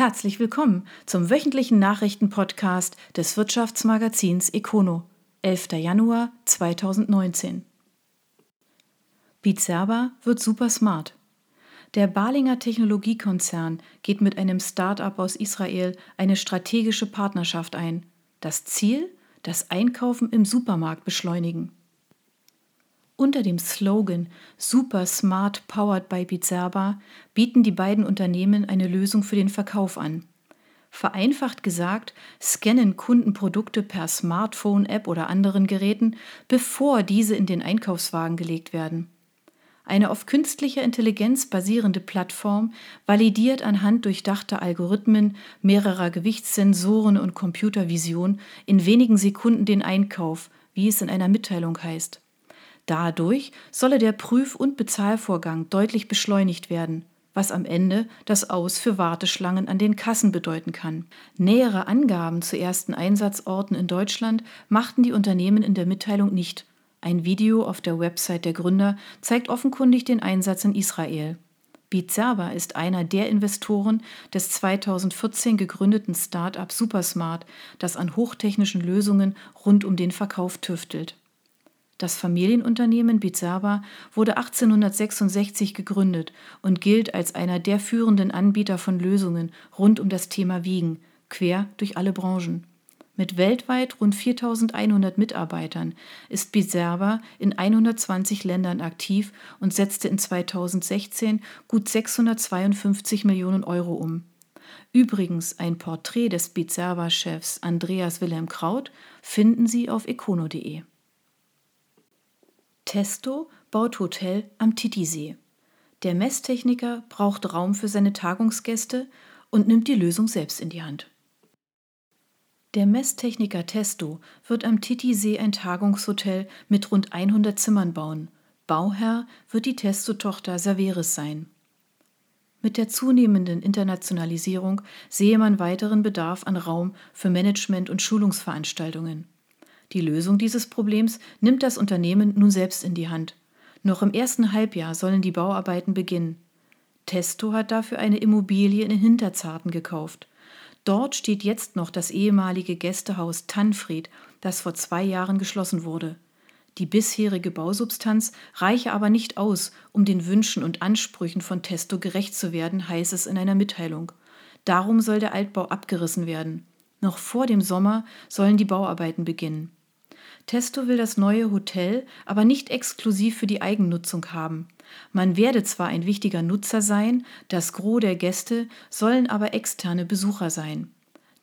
Herzlich willkommen zum wöchentlichen Nachrichtenpodcast des Wirtschaftsmagazins Econo, 11. Januar 2019. Bizerba wird super smart. Der Balinger Technologiekonzern geht mit einem Start-up aus Israel eine strategische Partnerschaft ein. Das Ziel? Das Einkaufen im Supermarkt beschleunigen. Unter dem Slogan Super Smart Powered by Bizerba bieten die beiden Unternehmen eine Lösung für den Verkauf an. Vereinfacht gesagt, scannen Kunden Produkte per Smartphone-App oder anderen Geräten, bevor diese in den Einkaufswagen gelegt werden. Eine auf künstlicher Intelligenz basierende Plattform validiert anhand durchdachter Algorithmen, mehrerer Gewichtssensoren und Computervision in wenigen Sekunden den Einkauf, wie es in einer Mitteilung heißt. Dadurch solle der Prüf- und Bezahlvorgang deutlich beschleunigt werden, was am Ende das Aus für Warteschlangen an den Kassen bedeuten kann. Nähere Angaben zu ersten Einsatzorten in Deutschland machten die Unternehmen in der Mitteilung nicht. Ein Video auf der Website der Gründer zeigt offenkundig den Einsatz in Israel. Bizerba ist einer der Investoren des 2014 gegründeten Start-up Supersmart, das an hochtechnischen Lösungen rund um den Verkauf tüftelt. Das Familienunternehmen Bizarba wurde 1866 gegründet und gilt als einer der führenden Anbieter von Lösungen rund um das Thema Wiegen, quer durch alle Branchen. Mit weltweit rund 4100 Mitarbeitern ist Bizerba in 120 Ländern aktiv und setzte in 2016 gut 652 Millionen Euro um. Übrigens ein Porträt des Bizerba-Chefs Andreas Wilhelm Kraut finden Sie auf econo.de. Testo baut Hotel am Titisee. Der Messtechniker braucht Raum für seine Tagungsgäste und nimmt die Lösung selbst in die Hand. Der Messtechniker Testo wird am Titisee ein Tagungshotel mit rund 100 Zimmern bauen. Bauherr wird die Testo-Tochter Saveris sein. Mit der zunehmenden Internationalisierung sehe man weiteren Bedarf an Raum für Management- und Schulungsveranstaltungen. Die Lösung dieses Problems nimmt das Unternehmen nun selbst in die Hand. Noch im ersten Halbjahr sollen die Bauarbeiten beginnen. Testo hat dafür eine Immobilie in Hinterzarten gekauft. Dort steht jetzt noch das ehemalige Gästehaus Tanfried, das vor zwei Jahren geschlossen wurde. Die bisherige Bausubstanz reiche aber nicht aus, um den Wünschen und Ansprüchen von Testo gerecht zu werden, heißt es in einer Mitteilung. Darum soll der Altbau abgerissen werden. Noch vor dem Sommer sollen die Bauarbeiten beginnen. Testo will das neue Hotel aber nicht exklusiv für die Eigennutzung haben. Man werde zwar ein wichtiger Nutzer sein, das Gros der Gäste sollen aber externe Besucher sein.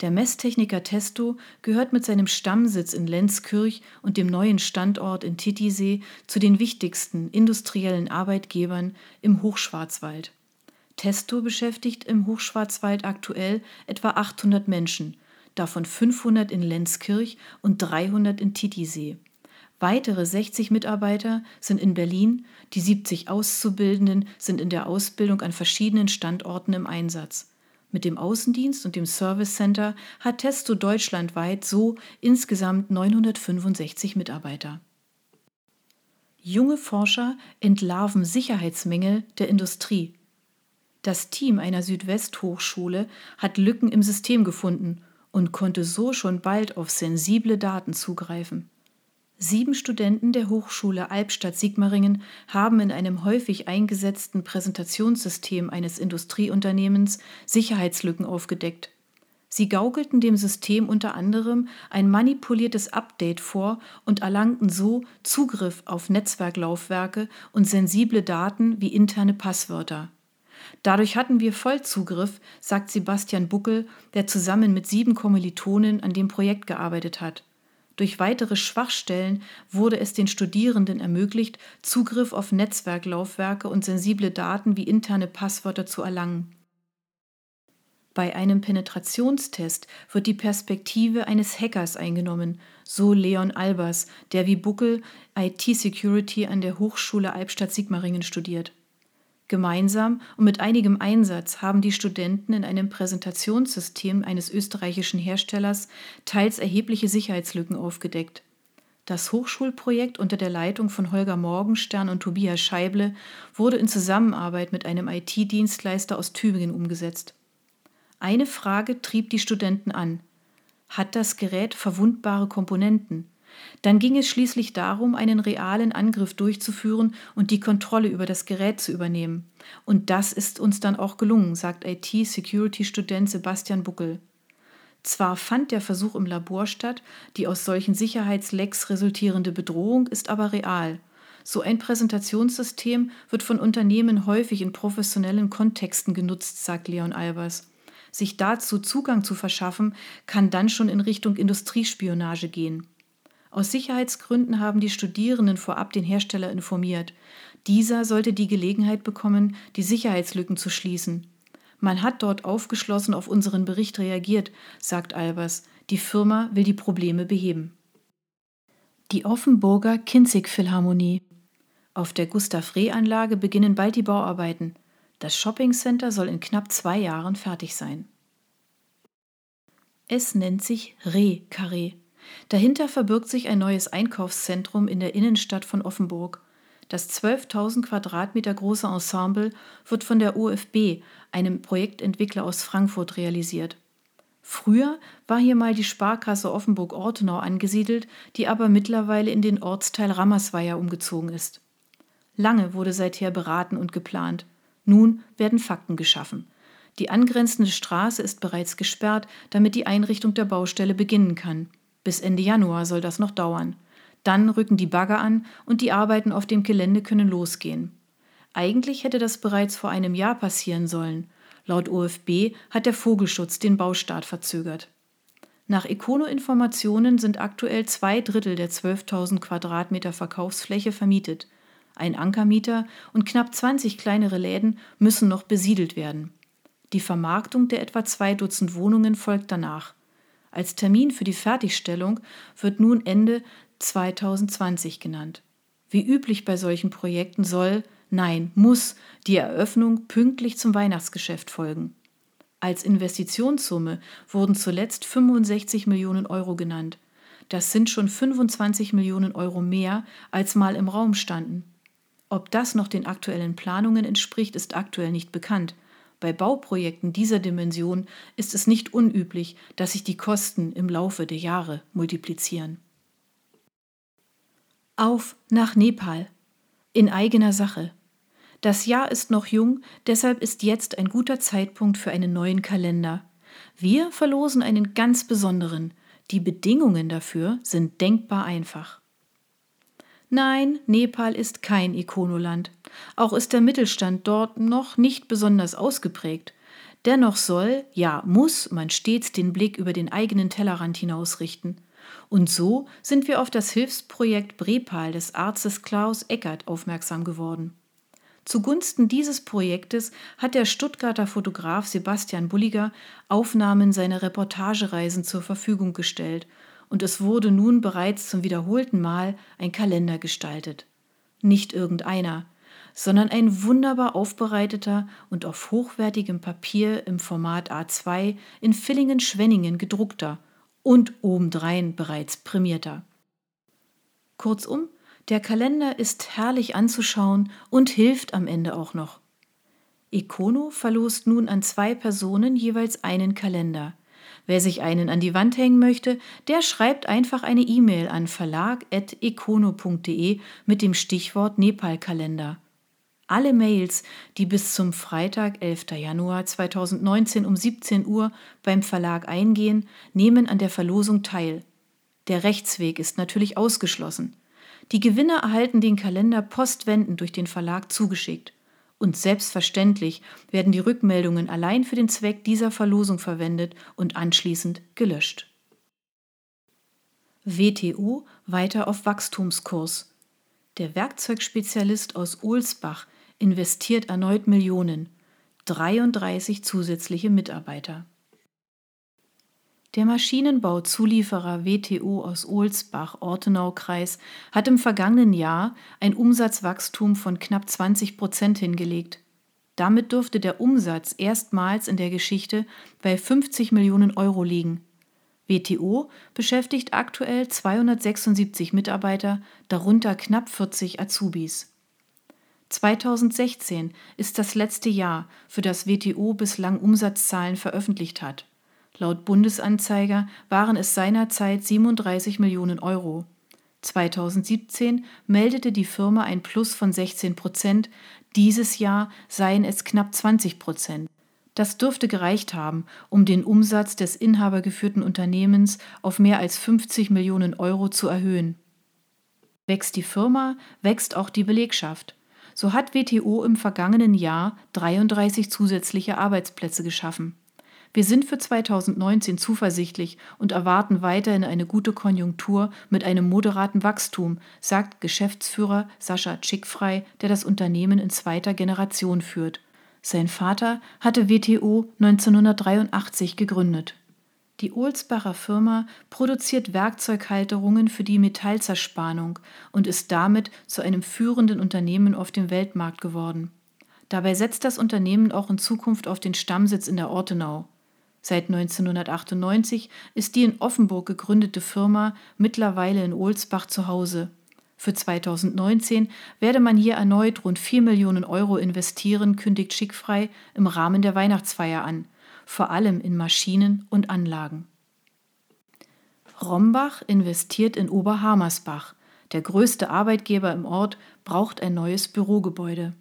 Der Messtechniker Testo gehört mit seinem Stammsitz in Lenzkirch und dem neuen Standort in Titisee zu den wichtigsten industriellen Arbeitgebern im Hochschwarzwald. Testo beschäftigt im Hochschwarzwald aktuell etwa 800 Menschen davon 500 in Lenzkirch und 300 in Titisee. Weitere 60 Mitarbeiter sind in Berlin, die 70 Auszubildenden sind in der Ausbildung an verschiedenen Standorten im Einsatz. Mit dem Außendienst und dem Service Center hat Testo deutschlandweit so insgesamt 965 Mitarbeiter. Junge Forscher entlarven Sicherheitsmängel der Industrie. Das Team einer Südwesthochschule hat Lücken im System gefunden und konnte so schon bald auf sensible Daten zugreifen. Sieben Studenten der Hochschule Albstadt-Sigmaringen haben in einem häufig eingesetzten Präsentationssystem eines Industrieunternehmens Sicherheitslücken aufgedeckt. Sie gaukelten dem System unter anderem ein manipuliertes Update vor und erlangten so Zugriff auf Netzwerklaufwerke und sensible Daten wie interne Passwörter. Dadurch hatten wir Vollzugriff, sagt Sebastian Buckel, der zusammen mit sieben Kommilitonen an dem Projekt gearbeitet hat. Durch weitere Schwachstellen wurde es den Studierenden ermöglicht, Zugriff auf Netzwerklaufwerke und sensible Daten wie interne Passwörter zu erlangen. Bei einem Penetrationstest wird die Perspektive eines Hackers eingenommen, so Leon Albers, der wie Buckel IT-Security an der Hochschule Albstadt-Sigmaringen studiert. Gemeinsam und mit einigem Einsatz haben die Studenten in einem Präsentationssystem eines österreichischen Herstellers teils erhebliche Sicherheitslücken aufgedeckt. Das Hochschulprojekt unter der Leitung von Holger Morgenstern und Tobias Scheible wurde in Zusammenarbeit mit einem IT-Dienstleister aus Tübingen umgesetzt. Eine Frage trieb die Studenten an. Hat das Gerät verwundbare Komponenten? Dann ging es schließlich darum, einen realen Angriff durchzuführen und die Kontrolle über das Gerät zu übernehmen. Und das ist uns dann auch gelungen, sagt IT-Security-Student Sebastian Buckel. Zwar fand der Versuch im Labor statt, die aus solchen Sicherheitslecks resultierende Bedrohung ist aber real. So ein Präsentationssystem wird von Unternehmen häufig in professionellen Kontexten genutzt, sagt Leon Albers. Sich dazu Zugang zu verschaffen, kann dann schon in Richtung Industriespionage gehen. Aus Sicherheitsgründen haben die Studierenden vorab den Hersteller informiert. Dieser sollte die Gelegenheit bekommen, die Sicherheitslücken zu schließen. Man hat dort aufgeschlossen auf unseren Bericht reagiert, sagt Albers. Die Firma will die Probleme beheben. Die Offenburger Kinzig-Philharmonie. Auf der Gustav-Reh-Anlage beginnen bald die Bauarbeiten. Das Shoppingcenter soll in knapp zwei Jahren fertig sein. Es nennt sich Reh-Carré. Dahinter verbirgt sich ein neues Einkaufszentrum in der Innenstadt von Offenburg. Das 12.000 Quadratmeter große Ensemble wird von der OFB, einem Projektentwickler aus Frankfurt, realisiert. Früher war hier mal die Sparkasse Offenburg-Ortenau angesiedelt, die aber mittlerweile in den Ortsteil Rammersweier umgezogen ist. Lange wurde seither beraten und geplant. Nun werden Fakten geschaffen. Die angrenzende Straße ist bereits gesperrt, damit die Einrichtung der Baustelle beginnen kann. Bis Ende Januar soll das noch dauern. Dann rücken die Bagger an und die Arbeiten auf dem Gelände können losgehen. Eigentlich hätte das bereits vor einem Jahr passieren sollen. Laut OFB hat der Vogelschutz den Baustart verzögert. Nach Econo-Informationen sind aktuell zwei Drittel der 12.000 Quadratmeter Verkaufsfläche vermietet. Ein Ankermieter und knapp 20 kleinere Läden müssen noch besiedelt werden. Die Vermarktung der etwa zwei Dutzend Wohnungen folgt danach. Als Termin für die Fertigstellung wird nun Ende 2020 genannt. Wie üblich bei solchen Projekten soll, nein, muss die Eröffnung pünktlich zum Weihnachtsgeschäft folgen. Als Investitionssumme wurden zuletzt 65 Millionen Euro genannt. Das sind schon 25 Millionen Euro mehr, als mal im Raum standen. Ob das noch den aktuellen Planungen entspricht, ist aktuell nicht bekannt. Bei Bauprojekten dieser Dimension ist es nicht unüblich, dass sich die Kosten im Laufe der Jahre multiplizieren. Auf nach Nepal. In eigener Sache. Das Jahr ist noch jung, deshalb ist jetzt ein guter Zeitpunkt für einen neuen Kalender. Wir verlosen einen ganz besonderen. Die Bedingungen dafür sind denkbar einfach. Nein, Nepal ist kein Ikonoland. Auch ist der Mittelstand dort noch nicht besonders ausgeprägt. Dennoch soll, ja muss, man stets den Blick über den eigenen Tellerrand hinausrichten. Und so sind wir auf das Hilfsprojekt Brepal des Arztes Klaus Eckert aufmerksam geworden. Zugunsten dieses Projektes hat der Stuttgarter Fotograf Sebastian Bulliger Aufnahmen seiner Reportagereisen zur Verfügung gestellt und es wurde nun bereits zum wiederholten Mal ein Kalender gestaltet. Nicht irgendeiner, sondern ein wunderbar aufbereiteter und auf hochwertigem Papier im Format A2 in Villingen-Schwenningen gedruckter und obendrein bereits prämierter. Kurzum, der Kalender ist herrlich anzuschauen und hilft am Ende auch noch. Econo verlost nun an zwei Personen jeweils einen Kalender. Wer sich einen an die Wand hängen möchte, der schreibt einfach eine E-Mail an verlag.econo.de mit dem Stichwort Nepal-Kalender. Alle Mails, die bis zum Freitag, 11. Januar 2019 um 17 Uhr beim Verlag eingehen, nehmen an der Verlosung teil. Der Rechtsweg ist natürlich ausgeschlossen. Die Gewinner erhalten den Kalender postwendend durch den Verlag zugeschickt. Und selbstverständlich werden die Rückmeldungen allein für den Zweck dieser Verlosung verwendet und anschließend gelöscht. WTU weiter auf Wachstumskurs. Der Werkzeugspezialist aus Ohlsbach investiert erneut Millionen, 33 zusätzliche Mitarbeiter. Der Maschinenbauzulieferer WTO aus Ohlsbach-Ortenau-Kreis hat im vergangenen Jahr ein Umsatzwachstum von knapp 20 Prozent hingelegt. Damit dürfte der Umsatz erstmals in der Geschichte bei 50 Millionen Euro liegen. WTO beschäftigt aktuell 276 Mitarbeiter, darunter knapp 40 Azubis. 2016 ist das letzte Jahr, für das WTO bislang Umsatzzahlen veröffentlicht hat. Laut Bundesanzeiger waren es seinerzeit 37 Millionen Euro. 2017 meldete die Firma ein Plus von 16 Prozent, dieses Jahr seien es knapp 20 Prozent. Das dürfte gereicht haben, um den Umsatz des inhabergeführten Unternehmens auf mehr als 50 Millionen Euro zu erhöhen. Wächst die Firma, wächst auch die Belegschaft. So hat WTO im vergangenen Jahr 33 zusätzliche Arbeitsplätze geschaffen. Wir sind für 2019 zuversichtlich und erwarten weiterhin eine gute Konjunktur mit einem moderaten Wachstum, sagt Geschäftsführer Sascha Tschickfrei, der das Unternehmen in zweiter Generation führt. Sein Vater hatte WTO 1983 gegründet. Die Ohlsbacher Firma produziert Werkzeughalterungen für die Metallzerspannung und ist damit zu einem führenden Unternehmen auf dem Weltmarkt geworden. Dabei setzt das Unternehmen auch in Zukunft auf den Stammsitz in der Ortenau. Seit 1998 ist die in Offenburg gegründete Firma mittlerweile in Ohlsbach zu Hause. Für 2019 werde man hier erneut rund 4 Millionen Euro investieren, kündigt Schickfrei im Rahmen der Weihnachtsfeier an – vor allem in Maschinen und Anlagen. Rombach investiert in Oberhamersbach. Der größte Arbeitgeber im Ort braucht ein neues Bürogebäude.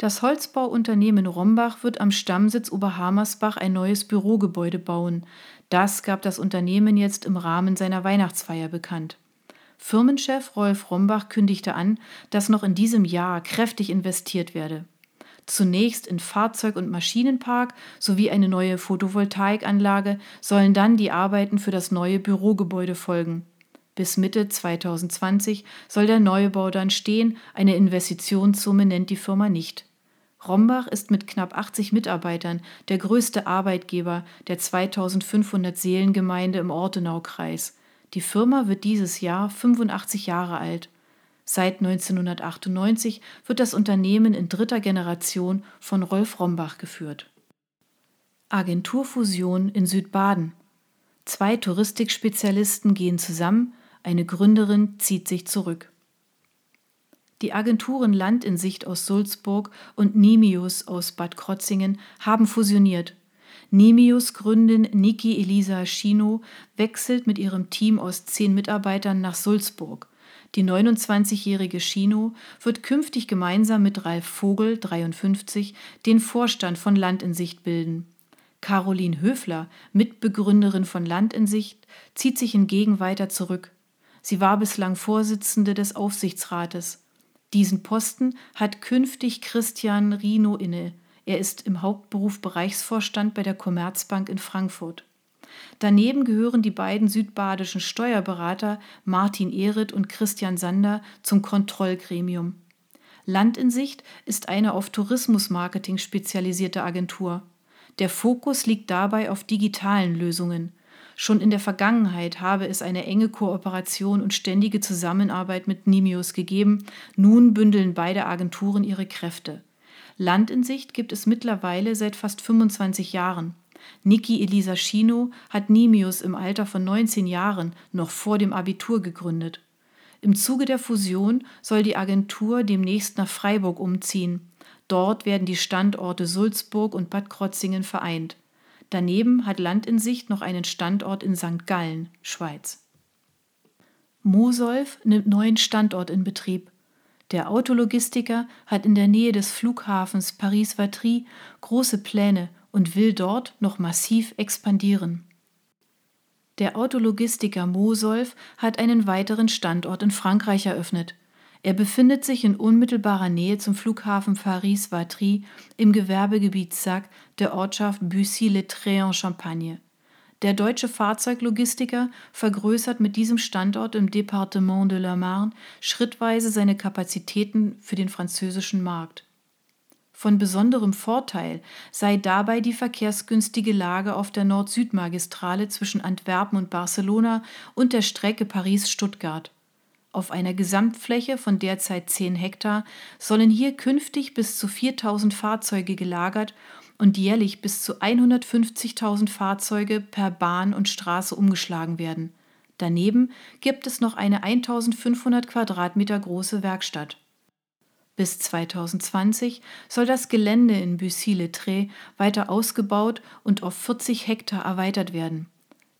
Das Holzbauunternehmen Rombach wird am Stammsitz Oberhamersbach ein neues Bürogebäude bauen. Das gab das Unternehmen jetzt im Rahmen seiner Weihnachtsfeier bekannt. Firmenchef Rolf Rombach kündigte an, dass noch in diesem Jahr kräftig investiert werde zunächst in Fahrzeug- und Maschinenpark sowie eine neue Photovoltaikanlage sollen dann die Arbeiten für das neue Bürogebäude folgen. Bis Mitte 2020 soll der Neubau dann stehen, eine Investitionssumme nennt die Firma nicht. Rombach ist mit knapp 80 Mitarbeitern der größte Arbeitgeber der 2500 Seelengemeinde im Ortenaukreis. Die Firma wird dieses Jahr 85 Jahre alt. Seit 1998 wird das Unternehmen in dritter Generation von Rolf Rombach geführt. Agenturfusion in Südbaden. Zwei Touristikspezialisten gehen zusammen, eine Gründerin zieht sich zurück. Die Agenturen Land in Sicht aus Sulzburg und Nimius aus Bad Krotzingen haben fusioniert. Nimius Gründin Niki Elisa Schino wechselt mit ihrem Team aus zehn Mitarbeitern nach Sulzburg. Die 29-jährige Chino wird künftig gemeinsam mit Ralf Vogel, 53, den Vorstand von Land in Sicht bilden. Caroline Höfler, Mitbegründerin von Land in Sicht, zieht sich hingegen weiter zurück. Sie war bislang Vorsitzende des Aufsichtsrates. Diesen Posten hat künftig Christian Rino inne. Er ist im Hauptberuf Bereichsvorstand bei der Commerzbank in Frankfurt. Daneben gehören die beiden südbadischen Steuerberater Martin Ehret und Christian Sander zum Kontrollgremium. Land in Sicht ist eine auf Tourismusmarketing spezialisierte Agentur. Der Fokus liegt dabei auf digitalen Lösungen. Schon in der Vergangenheit habe es eine enge Kooperation und ständige Zusammenarbeit mit Nimius gegeben. Nun bündeln beide Agenturen ihre Kräfte. Land in Sicht gibt es mittlerweile seit fast 25 Jahren. Niki Elisa Schino hat Nimius im Alter von 19 Jahren noch vor dem Abitur gegründet. Im Zuge der Fusion soll die Agentur demnächst nach Freiburg umziehen. Dort werden die Standorte Sulzburg und Bad Krotzingen vereint. Daneben hat Land in Sicht noch einen Standort in St. Gallen, Schweiz. Mosolf nimmt neuen Standort in Betrieb. Der Autologistiker hat in der Nähe des Flughafens Paris-Vatry große Pläne und will dort noch massiv expandieren. Der Autologistiker Mosolf hat einen weiteren Standort in Frankreich eröffnet. Er befindet sich in unmittelbarer Nähe zum Flughafen Paris-Vatry im Gewerbegebiet Sac der Ortschaft Bussy-les-Trés en Champagne. Der deutsche Fahrzeuglogistiker vergrößert mit diesem Standort im Departement de la Marne schrittweise seine Kapazitäten für den französischen Markt. Von besonderem Vorteil sei dabei die verkehrsgünstige Lage auf der Nord-Süd-Magistrale zwischen Antwerpen und Barcelona und der Strecke Paris-Stuttgart. Auf einer Gesamtfläche von derzeit 10 Hektar sollen hier künftig bis zu 4000 Fahrzeuge gelagert und jährlich bis zu 150.000 Fahrzeuge per Bahn und Straße umgeschlagen werden. Daneben gibt es noch eine 1500 Quadratmeter große Werkstatt. Bis 2020 soll das Gelände in Bussy-les-Trés weiter ausgebaut und auf 40 Hektar erweitert werden.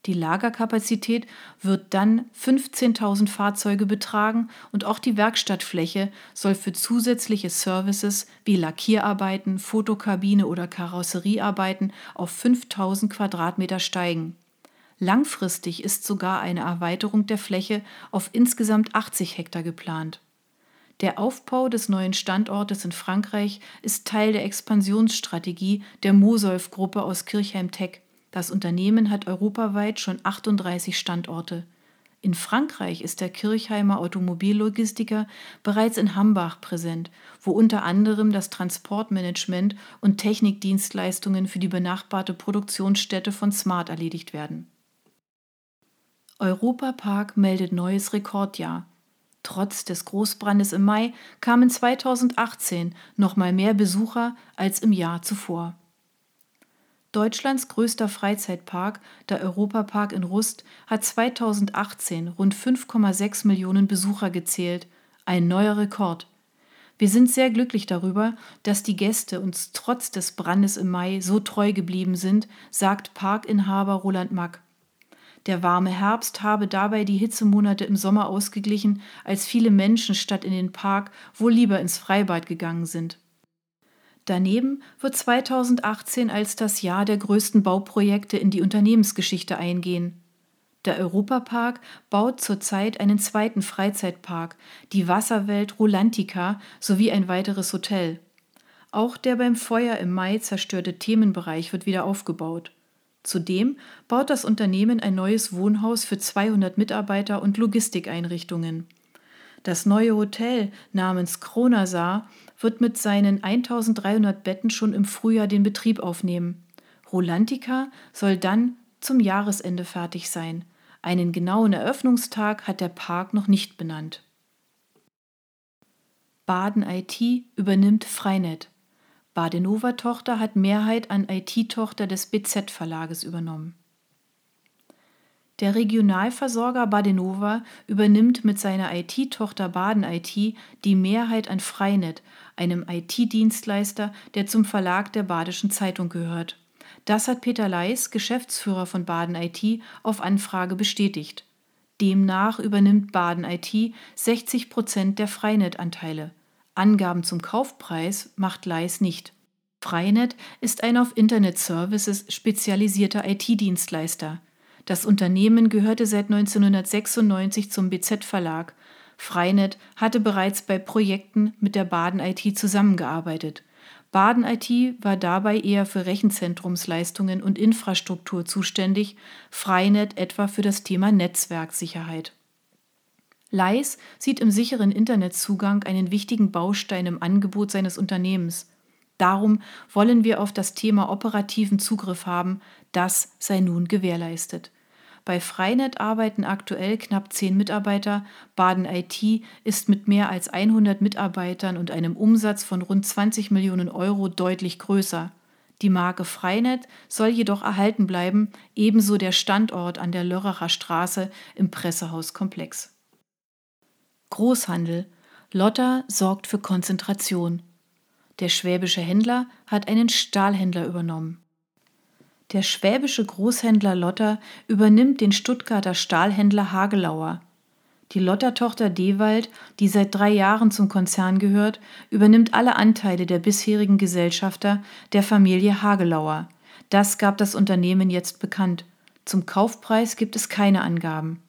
Die Lagerkapazität wird dann 15.000 Fahrzeuge betragen und auch die Werkstattfläche soll für zusätzliche Services wie Lackierarbeiten, Fotokabine oder Karosseriearbeiten auf 5.000 Quadratmeter steigen. Langfristig ist sogar eine Erweiterung der Fläche auf insgesamt 80 Hektar geplant. Der Aufbau des neuen Standortes in Frankreich ist Teil der Expansionsstrategie der Mosolf-Gruppe aus Kirchheim-Tech. Das Unternehmen hat europaweit schon 38 Standorte. In Frankreich ist der Kirchheimer Automobillogistiker bereits in Hambach präsent, wo unter anderem das Transportmanagement und Technikdienstleistungen für die benachbarte Produktionsstätte von Smart erledigt werden. Europapark meldet neues Rekordjahr. Trotz des Großbrandes im Mai kamen 2018 noch mal mehr Besucher als im Jahr zuvor. Deutschlands größter Freizeitpark, der Europapark in Rust, hat 2018 rund 5,6 Millionen Besucher gezählt, ein neuer Rekord. Wir sind sehr glücklich darüber, dass die Gäste uns trotz des Brandes im Mai so treu geblieben sind, sagt Parkinhaber Roland Mack. Der warme Herbst habe dabei die Hitzemonate im Sommer ausgeglichen, als viele Menschen statt in den Park wohl lieber ins Freibad gegangen sind. Daneben wird 2018 als das Jahr der größten Bauprojekte in die Unternehmensgeschichte eingehen. Der Europapark baut zurzeit einen zweiten Freizeitpark, die Wasserwelt Rolantica sowie ein weiteres Hotel. Auch der beim Feuer im Mai zerstörte Themenbereich wird wieder aufgebaut. Zudem baut das Unternehmen ein neues Wohnhaus für 200 Mitarbeiter und Logistikeinrichtungen. Das neue Hotel namens Kronasar wird mit seinen 1300 Betten schon im Frühjahr den Betrieb aufnehmen. Rolantica soll dann zum Jahresende fertig sein. Einen genauen Eröffnungstag hat der Park noch nicht benannt. Baden IT übernimmt Freinet. Badenova-Tochter hat Mehrheit an IT-Tochter des BZ-Verlages übernommen. Der Regionalversorger Badenova übernimmt mit seiner IT-Tochter Baden IT die Mehrheit an Freinet, einem IT-Dienstleister, der zum Verlag der Badischen Zeitung gehört. Das hat Peter Leis, Geschäftsführer von Baden IT, auf Anfrage bestätigt. Demnach übernimmt Baden IT 60 Prozent der Freinet-Anteile. Angaben zum Kaufpreis macht Leis nicht. Freinet ist ein auf Internet-Services spezialisierter IT-Dienstleister. Das Unternehmen gehörte seit 1996 zum BZ-Verlag. Freinet hatte bereits bei Projekten mit der Baden IT zusammengearbeitet. Baden IT war dabei eher für Rechenzentrumsleistungen und Infrastruktur zuständig, Freinet etwa für das Thema Netzwerksicherheit. Leis sieht im sicheren Internetzugang einen wichtigen Baustein im Angebot seines Unternehmens. Darum wollen wir auf das Thema operativen Zugriff haben, das sei nun gewährleistet. Bei Freinet arbeiten aktuell knapp zehn Mitarbeiter. Baden IT ist mit mehr als 100 Mitarbeitern und einem Umsatz von rund 20 Millionen Euro deutlich größer. Die Marke Freinet soll jedoch erhalten bleiben, ebenso der Standort an der Lörracher Straße im Pressehauskomplex. Großhandel. Lotta sorgt für Konzentration. Der schwäbische Händler hat einen Stahlhändler übernommen. Der schwäbische Großhändler Lotter übernimmt den Stuttgarter Stahlhändler Hagelauer. Die Lotter-Tochter Dewald, die seit drei Jahren zum Konzern gehört, übernimmt alle Anteile der bisherigen Gesellschafter der Familie Hagelauer. Das gab das Unternehmen jetzt bekannt. Zum Kaufpreis gibt es keine Angaben.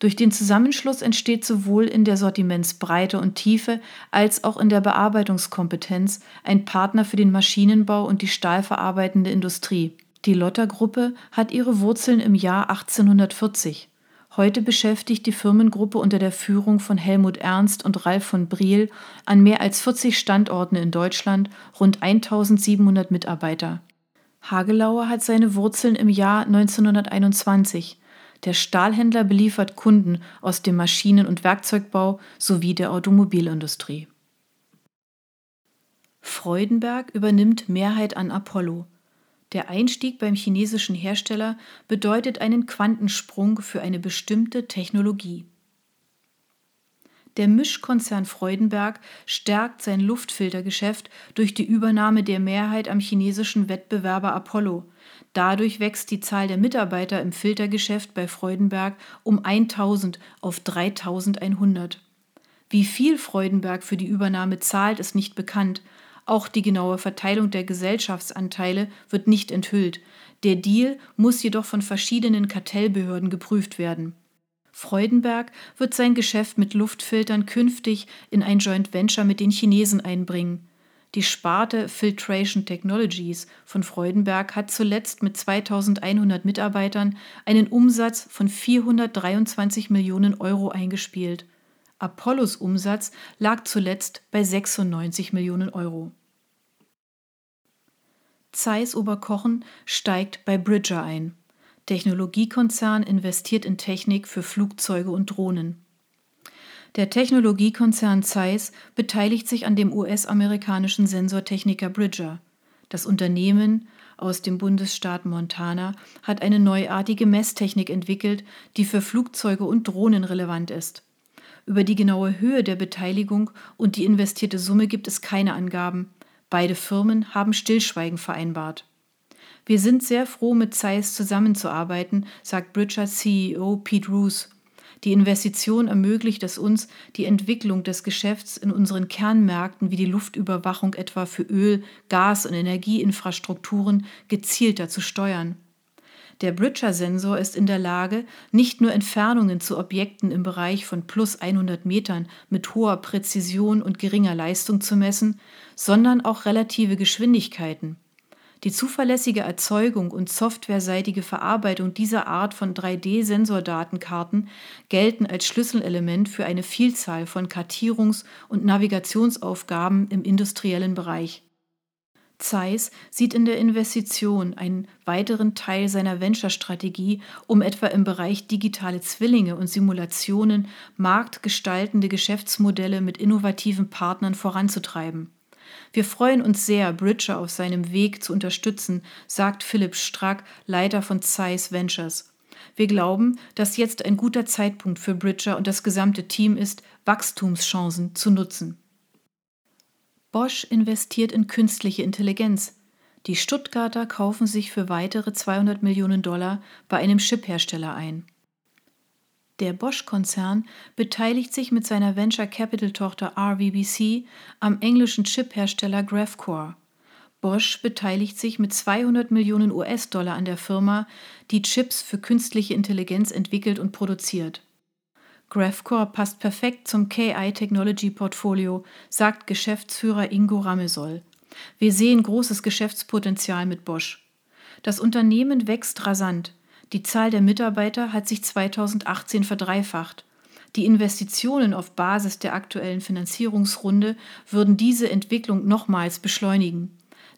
Durch den Zusammenschluss entsteht sowohl in der Sortimentsbreite und Tiefe als auch in der Bearbeitungskompetenz ein Partner für den Maschinenbau und die stahlverarbeitende Industrie. Die Lotter-Gruppe hat ihre Wurzeln im Jahr 1840. Heute beschäftigt die Firmengruppe unter der Führung von Helmut Ernst und Ralf von Briel an mehr als 40 Standorten in Deutschland rund 1700 Mitarbeiter. Hagelauer hat seine Wurzeln im Jahr 1921. Der Stahlhändler beliefert Kunden aus dem Maschinen- und Werkzeugbau sowie der Automobilindustrie. Freudenberg übernimmt Mehrheit an Apollo. Der Einstieg beim chinesischen Hersteller bedeutet einen Quantensprung für eine bestimmte Technologie. Der Mischkonzern Freudenberg stärkt sein Luftfiltergeschäft durch die Übernahme der Mehrheit am chinesischen Wettbewerber Apollo. Dadurch wächst die Zahl der Mitarbeiter im Filtergeschäft bei Freudenberg um 1000 auf 3100. Wie viel Freudenberg für die Übernahme zahlt, ist nicht bekannt. Auch die genaue Verteilung der Gesellschaftsanteile wird nicht enthüllt. Der Deal muss jedoch von verschiedenen Kartellbehörden geprüft werden. Freudenberg wird sein Geschäft mit Luftfiltern künftig in ein Joint Venture mit den Chinesen einbringen. Die Sparte Filtration Technologies von Freudenberg hat zuletzt mit 2100 Mitarbeitern einen Umsatz von 423 Millionen Euro eingespielt. Apollos Umsatz lag zuletzt bei 96 Millionen Euro. Zeiss Oberkochen steigt bei Bridger ein. Technologiekonzern investiert in Technik für Flugzeuge und Drohnen. Der Technologiekonzern Zeiss beteiligt sich an dem US-amerikanischen Sensortechniker Bridger. Das Unternehmen aus dem Bundesstaat Montana hat eine neuartige Messtechnik entwickelt, die für Flugzeuge und Drohnen relevant ist. Über die genaue Höhe der Beteiligung und die investierte Summe gibt es keine Angaben. Beide Firmen haben Stillschweigen vereinbart. Wir sind sehr froh, mit Zeiss zusammenzuarbeiten, sagt Bridgers CEO Pete Roos. Die Investition ermöglicht es uns, die Entwicklung des Geschäfts in unseren Kernmärkten wie die Luftüberwachung etwa für Öl, Gas und Energieinfrastrukturen gezielter zu steuern. Der Bridger-Sensor ist in der Lage, nicht nur Entfernungen zu Objekten im Bereich von plus 100 Metern mit hoher Präzision und geringer Leistung zu messen, sondern auch relative Geschwindigkeiten. Die zuverlässige Erzeugung und softwareseitige Verarbeitung dieser Art von 3D-Sensordatenkarten gelten als Schlüsselelement für eine Vielzahl von Kartierungs- und Navigationsaufgaben im industriellen Bereich. Zeiss sieht in der Investition einen weiteren Teil seiner Venture-Strategie, um etwa im Bereich digitale Zwillinge und Simulationen marktgestaltende Geschäftsmodelle mit innovativen Partnern voranzutreiben. Wir freuen uns sehr, Bridger auf seinem Weg zu unterstützen, sagt Philipp Strack, Leiter von Zeiss Ventures. Wir glauben, dass jetzt ein guter Zeitpunkt für Bridger und das gesamte Team ist, Wachstumschancen zu nutzen. Bosch investiert in künstliche Intelligenz. Die Stuttgarter kaufen sich für weitere 200 Millionen Dollar bei einem Chiphersteller ein. Der Bosch-Konzern beteiligt sich mit seiner Venture Capital-Tochter RVBC am englischen Chip-Hersteller Graphcore. Bosch beteiligt sich mit 200 Millionen US-Dollar an der Firma, die Chips für künstliche Intelligenz entwickelt und produziert. Graphcore passt perfekt zum KI Technology Portfolio, sagt Geschäftsführer Ingo Ramesol. Wir sehen großes Geschäftspotenzial mit Bosch. Das Unternehmen wächst rasant. Die Zahl der Mitarbeiter hat sich 2018 verdreifacht. Die Investitionen auf Basis der aktuellen Finanzierungsrunde würden diese Entwicklung nochmals beschleunigen.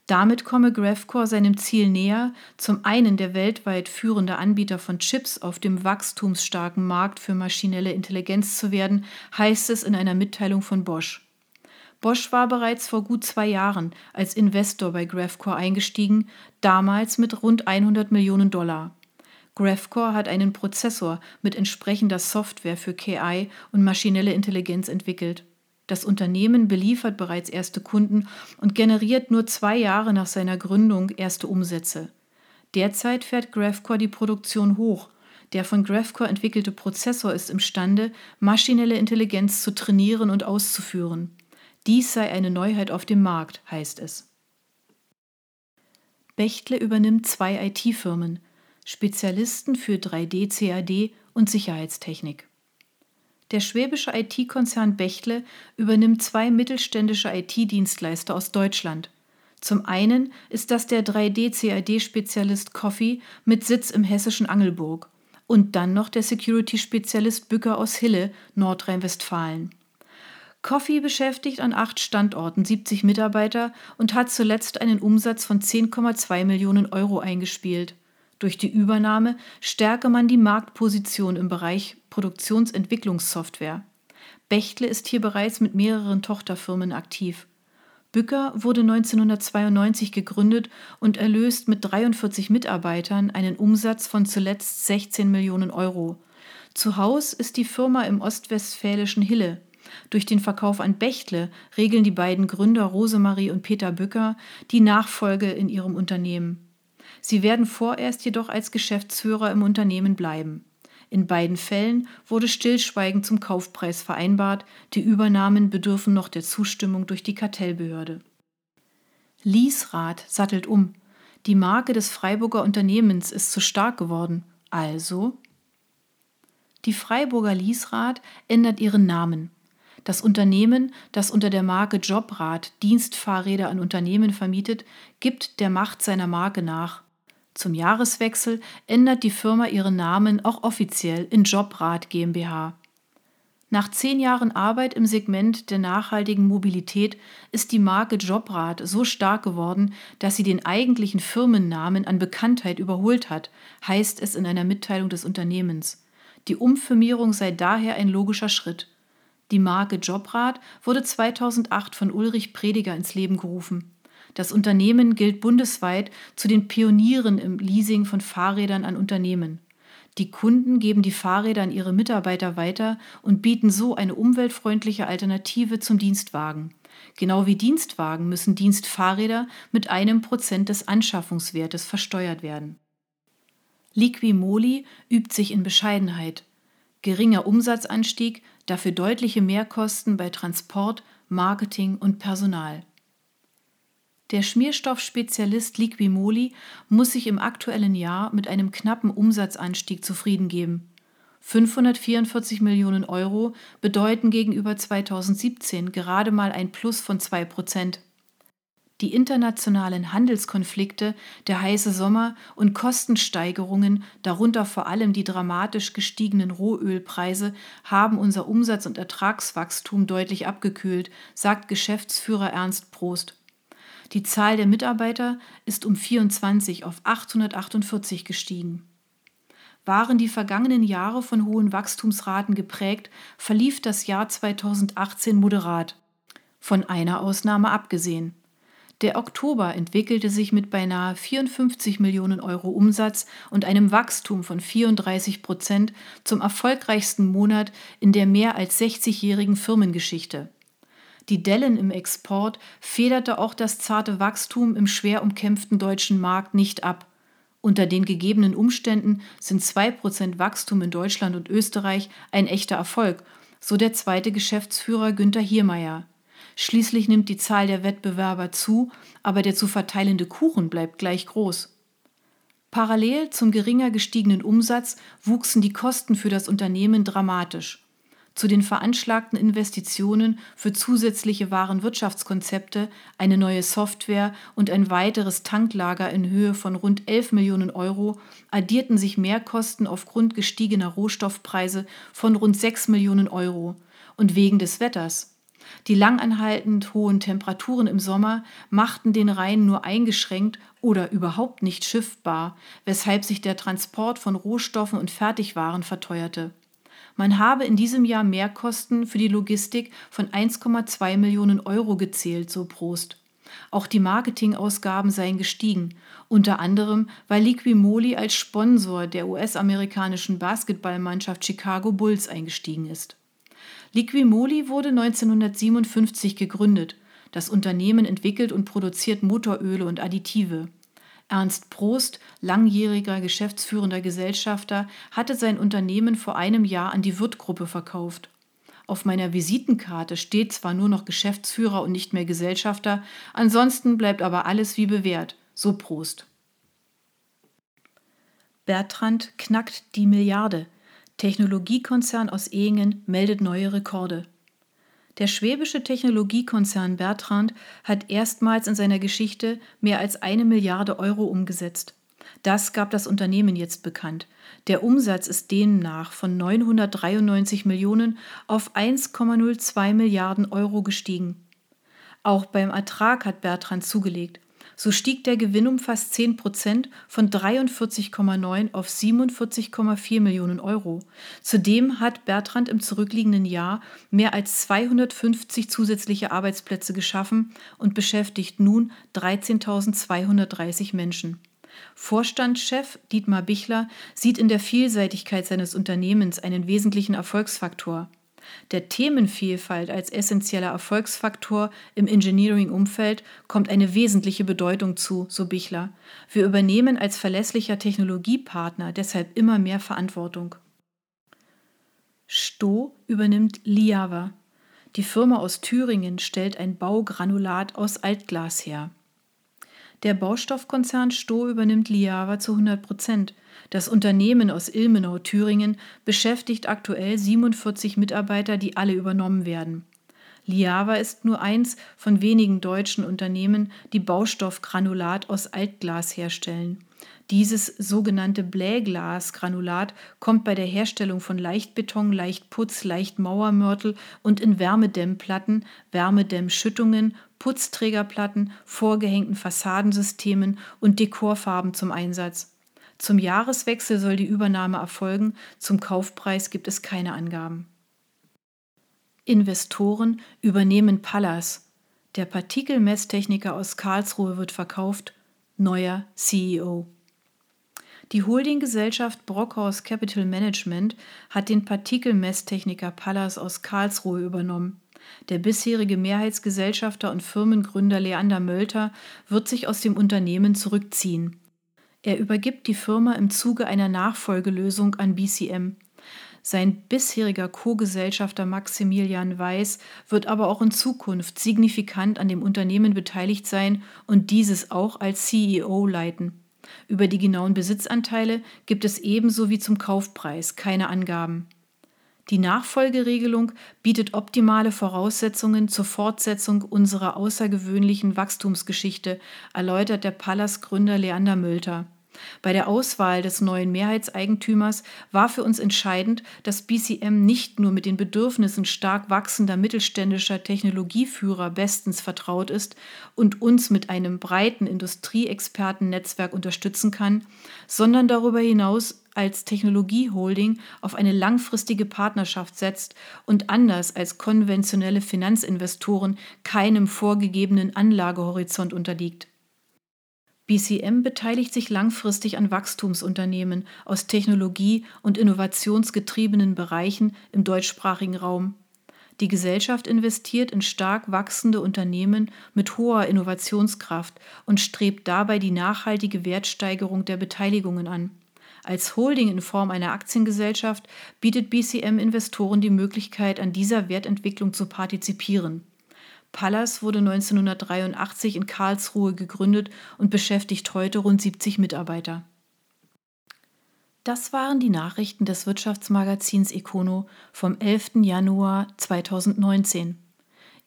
Damit komme Graphcore seinem Ziel näher, zum einen der weltweit führende Anbieter von Chips auf dem wachstumsstarken Markt für maschinelle Intelligenz zu werden, heißt es in einer Mitteilung von Bosch. Bosch war bereits vor gut zwei Jahren als Investor bei Graphcore eingestiegen, damals mit rund 100 Millionen Dollar. Graphcore hat einen Prozessor mit entsprechender Software für KI und maschinelle Intelligenz entwickelt. Das Unternehmen beliefert bereits erste Kunden und generiert nur zwei Jahre nach seiner Gründung erste Umsätze. Derzeit fährt Graphcore die Produktion hoch. Der von Graphcore entwickelte Prozessor ist imstande, maschinelle Intelligenz zu trainieren und auszuführen. Dies sei eine Neuheit auf dem Markt, heißt es. Bechtle übernimmt zwei IT-Firmen. Spezialisten für 3D-CAD und Sicherheitstechnik. Der schwäbische IT-Konzern Bechtle übernimmt zwei mittelständische IT-Dienstleister aus Deutschland. Zum einen ist das der 3D-CAD-Spezialist Coffee mit Sitz im hessischen Angelburg und dann noch der Security-Spezialist Bücker aus Hille, Nordrhein-Westfalen. Coffee beschäftigt an acht Standorten 70 Mitarbeiter und hat zuletzt einen Umsatz von 10,2 Millionen Euro eingespielt. Durch die Übernahme stärke man die Marktposition im Bereich Produktionsentwicklungssoftware. Bechtle ist hier bereits mit mehreren Tochterfirmen aktiv. Bücker wurde 1992 gegründet und erlöst mit 43 Mitarbeitern einen Umsatz von zuletzt 16 Millionen Euro. Zu Haus ist die Firma im ostwestfälischen Hille. Durch den Verkauf an Bechtle regeln die beiden Gründer Rosemarie und Peter Bücker die Nachfolge in ihrem Unternehmen. Sie werden vorerst jedoch als Geschäftsführer im Unternehmen bleiben. In beiden Fällen wurde Stillschweigen zum Kaufpreis vereinbart, die Übernahmen bedürfen noch der Zustimmung durch die Kartellbehörde. Liesrad sattelt um. Die Marke des Freiburger Unternehmens ist zu stark geworden. Also? Die Freiburger Liesrad ändert ihren Namen. Das Unternehmen, das unter der Marke Jobrad Dienstfahrräder an Unternehmen vermietet, gibt der Macht seiner Marke nach. Zum Jahreswechsel ändert die Firma ihren Namen auch offiziell in Jobrad GmbH. Nach zehn Jahren Arbeit im Segment der nachhaltigen Mobilität ist die Marke Jobrad so stark geworden, dass sie den eigentlichen Firmennamen an Bekanntheit überholt hat, heißt es in einer Mitteilung des Unternehmens. Die Umfirmierung sei daher ein logischer Schritt. Die Marke Jobrad wurde 2008 von Ulrich Prediger ins Leben gerufen. Das Unternehmen gilt bundesweit zu den Pionieren im Leasing von Fahrrädern an Unternehmen. Die Kunden geben die Fahrräder an ihre Mitarbeiter weiter und bieten so eine umweltfreundliche Alternative zum Dienstwagen. Genau wie Dienstwagen müssen Dienstfahrräder mit einem Prozent des Anschaffungswertes versteuert werden. Liquimoli übt sich in Bescheidenheit. Geringer Umsatzanstieg, dafür deutliche Mehrkosten bei Transport, Marketing und Personal. Der Schmierstoffspezialist Liquimoli muss sich im aktuellen Jahr mit einem knappen Umsatzanstieg zufrieden geben. 544 Millionen Euro bedeuten gegenüber 2017 gerade mal ein Plus von 2 Prozent. Die internationalen Handelskonflikte, der heiße Sommer und Kostensteigerungen, darunter vor allem die dramatisch gestiegenen Rohölpreise, haben unser Umsatz- und Ertragswachstum deutlich abgekühlt, sagt Geschäftsführer Ernst Prost. Die Zahl der Mitarbeiter ist um 24 auf 848 gestiegen. Waren die vergangenen Jahre von hohen Wachstumsraten geprägt, verlief das Jahr 2018 moderat, von einer Ausnahme abgesehen. Der Oktober entwickelte sich mit beinahe 54 Millionen Euro Umsatz und einem Wachstum von 34 Prozent zum erfolgreichsten Monat in der mehr als 60-jährigen Firmengeschichte. Die Dellen im Export federte auch das zarte Wachstum im schwer umkämpften deutschen Markt nicht ab. Unter den gegebenen Umständen sind 2% Wachstum in Deutschland und Österreich ein echter Erfolg, so der zweite Geschäftsführer Günther Hiermeier. Schließlich nimmt die Zahl der Wettbewerber zu, aber der zu verteilende Kuchen bleibt gleich groß. Parallel zum geringer gestiegenen Umsatz wuchsen die Kosten für das Unternehmen dramatisch. Zu den veranschlagten Investitionen für zusätzliche Warenwirtschaftskonzepte, eine neue Software und ein weiteres Tanklager in Höhe von rund 11 Millionen Euro addierten sich Mehrkosten aufgrund gestiegener Rohstoffpreise von rund 6 Millionen Euro. Und wegen des Wetters. Die langanhaltend hohen Temperaturen im Sommer machten den Rhein nur eingeschränkt oder überhaupt nicht schiffbar, weshalb sich der Transport von Rohstoffen und Fertigwaren verteuerte. Man habe in diesem Jahr Mehrkosten für die Logistik von 1,2 Millionen Euro gezählt, so Prost. Auch die Marketingausgaben seien gestiegen, unter anderem weil Liquimoli als Sponsor der US-amerikanischen Basketballmannschaft Chicago Bulls eingestiegen ist. Liquimoli wurde 1957 gegründet. Das Unternehmen entwickelt und produziert Motoröle und Additive. Ernst Prost, langjähriger geschäftsführender Gesellschafter, hatte sein Unternehmen vor einem Jahr an die Wirth-Gruppe verkauft. Auf meiner Visitenkarte steht zwar nur noch Geschäftsführer und nicht mehr Gesellschafter, ansonsten bleibt aber alles wie bewährt, so Prost. Bertrand knackt die Milliarde. Technologiekonzern aus Ehingen meldet neue Rekorde. Der schwäbische Technologiekonzern Bertrand hat erstmals in seiner Geschichte mehr als eine Milliarde Euro umgesetzt. Das gab das Unternehmen jetzt bekannt. Der Umsatz ist demnach von 993 Millionen auf 1,02 Milliarden Euro gestiegen. Auch beim Ertrag hat Bertrand zugelegt. So stieg der Gewinn um fast 10 Prozent von 43,9 auf 47,4 Millionen Euro. Zudem hat Bertrand im zurückliegenden Jahr mehr als 250 zusätzliche Arbeitsplätze geschaffen und beschäftigt nun 13.230 Menschen. Vorstandschef Dietmar Bichler sieht in der Vielseitigkeit seines Unternehmens einen wesentlichen Erfolgsfaktor. Der Themenvielfalt als essentieller Erfolgsfaktor im Engineering-Umfeld kommt eine wesentliche Bedeutung zu, so Bichler. Wir übernehmen als verlässlicher Technologiepartner deshalb immer mehr Verantwortung. Sto übernimmt Liava. Die Firma aus Thüringen stellt ein Baugranulat aus Altglas her. Der Baustoffkonzern Sto übernimmt Liava zu 100 Prozent. Das Unternehmen aus Ilmenau, Thüringen, beschäftigt aktuell 47 Mitarbeiter, die alle übernommen werden. Liava ist nur eins von wenigen deutschen Unternehmen, die Baustoffgranulat aus Altglas herstellen. Dieses sogenannte Blähglasgranulat kommt bei der Herstellung von Leichtbeton, Leichtputz, Leichtmauermörtel und in Wärmedämmplatten, Wärmedämmschüttungen, Putzträgerplatten, vorgehängten Fassadensystemen und Dekorfarben zum Einsatz. Zum Jahreswechsel soll die Übernahme erfolgen, zum Kaufpreis gibt es keine Angaben. Investoren übernehmen Pallas. Der Partikelmesstechniker aus Karlsruhe wird verkauft, neuer CEO. Die Holdinggesellschaft Brockhaus Capital Management hat den Partikelmesstechniker Pallas aus Karlsruhe übernommen. Der bisherige Mehrheitsgesellschafter und Firmengründer Leander Mölter wird sich aus dem Unternehmen zurückziehen. Er übergibt die Firma im Zuge einer Nachfolgelösung an BCM. Sein bisheriger Co-Gesellschafter Maximilian Weiß wird aber auch in Zukunft signifikant an dem Unternehmen beteiligt sein und dieses auch als CEO leiten. Über die genauen Besitzanteile gibt es ebenso wie zum Kaufpreis keine Angaben. Die Nachfolgeregelung bietet optimale Voraussetzungen zur Fortsetzung unserer außergewöhnlichen Wachstumsgeschichte, erläutert der Pallas-Gründer Leander Mölter. Bei der Auswahl des neuen Mehrheitseigentümers war für uns entscheidend, dass BCM nicht nur mit den Bedürfnissen stark wachsender mittelständischer Technologieführer bestens vertraut ist und uns mit einem breiten Industrieexpertennetzwerk unterstützen kann, sondern darüber hinaus als Technologieholding auf eine langfristige Partnerschaft setzt und anders als konventionelle Finanzinvestoren keinem vorgegebenen Anlagehorizont unterliegt. BCM beteiligt sich langfristig an Wachstumsunternehmen aus technologie- und innovationsgetriebenen Bereichen im deutschsprachigen Raum. Die Gesellschaft investiert in stark wachsende Unternehmen mit hoher Innovationskraft und strebt dabei die nachhaltige Wertsteigerung der Beteiligungen an. Als Holding in Form einer Aktiengesellschaft bietet BCM Investoren die Möglichkeit, an dieser Wertentwicklung zu partizipieren. Pallas wurde 1983 in Karlsruhe gegründet und beschäftigt heute rund 70 Mitarbeiter. Das waren die Nachrichten des Wirtschaftsmagazins Econo vom 11. Januar 2019.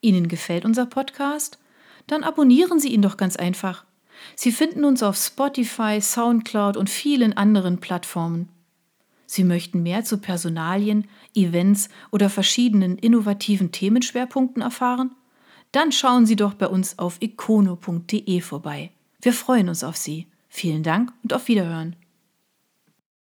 Ihnen gefällt unser Podcast? Dann abonnieren Sie ihn doch ganz einfach. Sie finden uns auf Spotify, SoundCloud und vielen anderen Plattformen. Sie möchten mehr zu Personalien, Events oder verschiedenen innovativen Themenschwerpunkten erfahren? Dann schauen Sie doch bei uns auf icono.de vorbei. Wir freuen uns auf Sie. Vielen Dank und auf Wiederhören.